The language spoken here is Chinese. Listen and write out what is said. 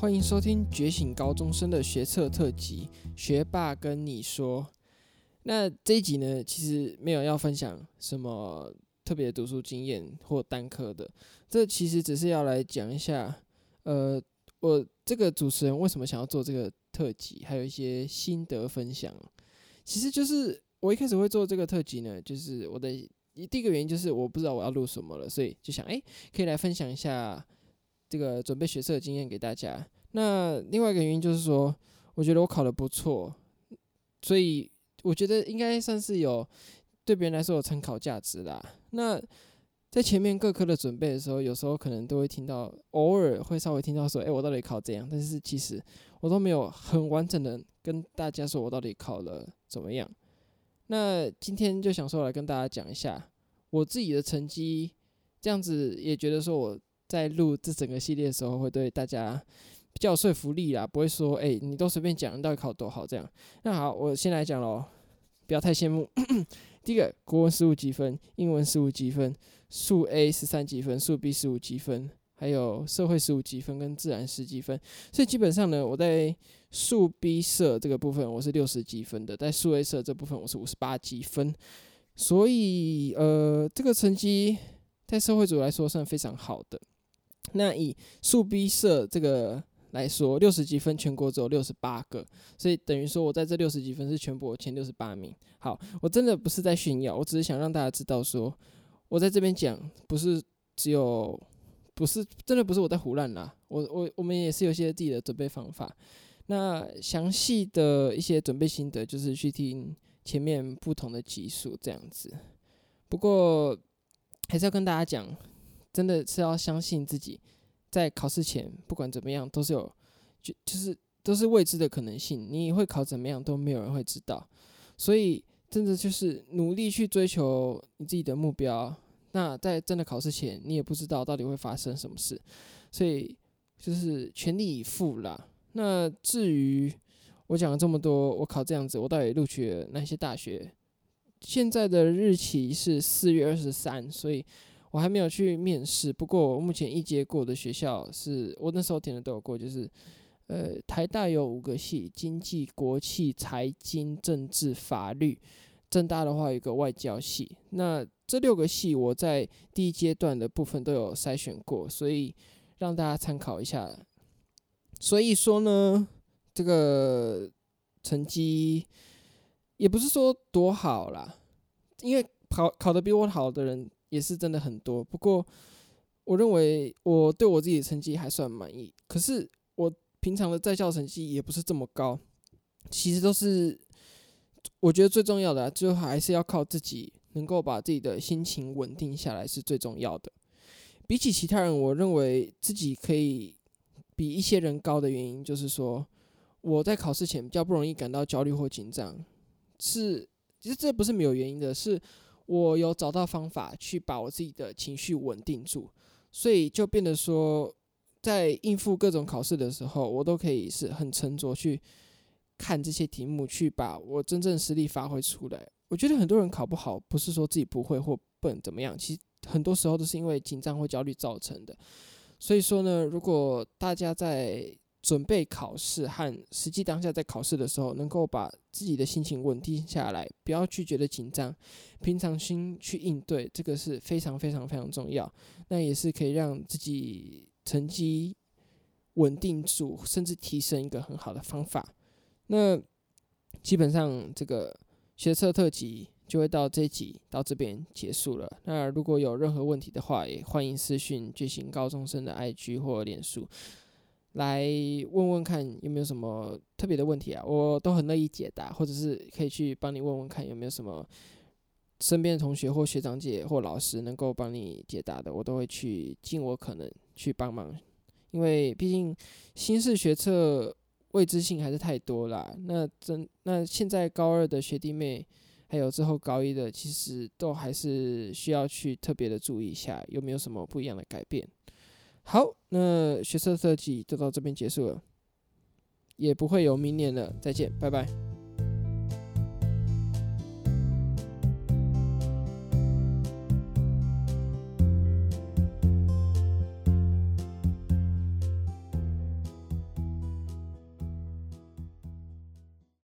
欢迎收听《觉醒高中生的学测特辑》，学霸跟你说。那这一集呢，其实没有要分享什么特别读书经验或单科的，这其实只是要来讲一下，呃，我这个主持人为什么想要做这个特辑，还有一些心得分享。其实就是我一开始会做这个特辑呢，就是我的第一个原因就是我不知道我要录什么了，所以就想，哎，可以来分享一下。这个准备学测的经验给大家。那另外一个原因就是说，我觉得我考得不错，所以我觉得应该算是有对别人来说有参考价值啦。那在前面各科的准备的时候，有时候可能都会听到，偶尔会稍微听到说，诶，我到底考怎样？但是其实我都没有很完整的跟大家说我到底考了怎么样。那今天就想说来跟大家讲一下我自己的成绩，这样子也觉得说我。在录这整个系列的时候，会对大家比较有说服力啦，不会说，哎，你都随便讲，你到底考多好这样。那好，我先来讲喽，不要太羡慕。第一个，国文十五积分，英文十五积分，数 A 十三积分，数 B 十五积分，还有社会十五积分跟自然十积分。所以基本上呢，我在数 B 社这个部分我是六十积分的，在数 A 社这部分我是五十八积分。所以呃，这个成绩在社会组来说算非常好的。那以数 B 社这个来说，六十几分全国只有六十八个，所以等于说我在这六十几分是全国前六十八名。好，我真的不是在炫耀，我只是想让大家知道说，我在这边讲不是只有，不是真的不是我在胡乱啦，我我我们也是有些自己的准备方法。那详细的一些准备心得，就是去听前面不同的集数这样子。不过还是要跟大家讲。真的是要相信自己，在考试前不管怎么样都是有，就就是都是未知的可能性。你会考怎么样都没有人会知道，所以真的就是努力去追求你自己的目标。那在真的考试前，你也不知道到底会发生什么事，所以就是全力以赴啦。那至于我讲了这么多，我考这样子，我到底录取了哪些大学？现在的日期是四月二十三，所以。我还没有去面试，不过我目前一阶过的学校是我那时候填的都有过，就是呃台大有五个系，经济、国企、财经、政治、法律，政大的话有一个外交系。那这六个系我在第一阶段的部分都有筛选过，所以让大家参考一下。所以说呢，这个成绩也不是说多好啦，因为考考的比我好的人。也是真的很多，不过我认为我对我自己的成绩还算满意。可是我平常的在校成绩也不是这么高，其实都是我觉得最重要的，最后还是要靠自己能够把自己的心情稳定下来是最重要的。比起其他人，我认为自己可以比一些人高的原因，就是说我在考试前比较不容易感到焦虑或紧张。是，其实这不是没有原因的，是。我有找到方法去把我自己的情绪稳定住，所以就变得说，在应付各种考试的时候，我都可以是很沉着去看这些题目，去把我真正实力发挥出来。我觉得很多人考不好，不是说自己不会或笨怎么样，其实很多时候都是因为紧张或焦虑造成的。所以说呢，如果大家在准备考试和实际当下在考试的时候，能够把自己的心情稳定下来，不要去觉得紧张，平常心去应对，这个是非常非常非常重要。那也是可以让自己成绩稳定住，甚至提升一个很好的方法。那基本上这个学测特辑就会到这集到这边结束了。那如果有任何问题的话，也欢迎私讯觉醒高中生的 IG 或脸书。来问问看有没有什么特别的问题啊，我都很乐意解答，或者是可以去帮你问问看有没有什么身边的同学或学长姐或老师能够帮你解答的，我都会去尽我可能去帮忙，因为毕竟新式学测未知性还是太多啦。那真那现在高二的学弟妹，还有之后高一的，其实都还是需要去特别的注意一下，有没有什么不一样的改变。好，那学测设计就到这边结束了，也不会有明年了。再见，拜拜。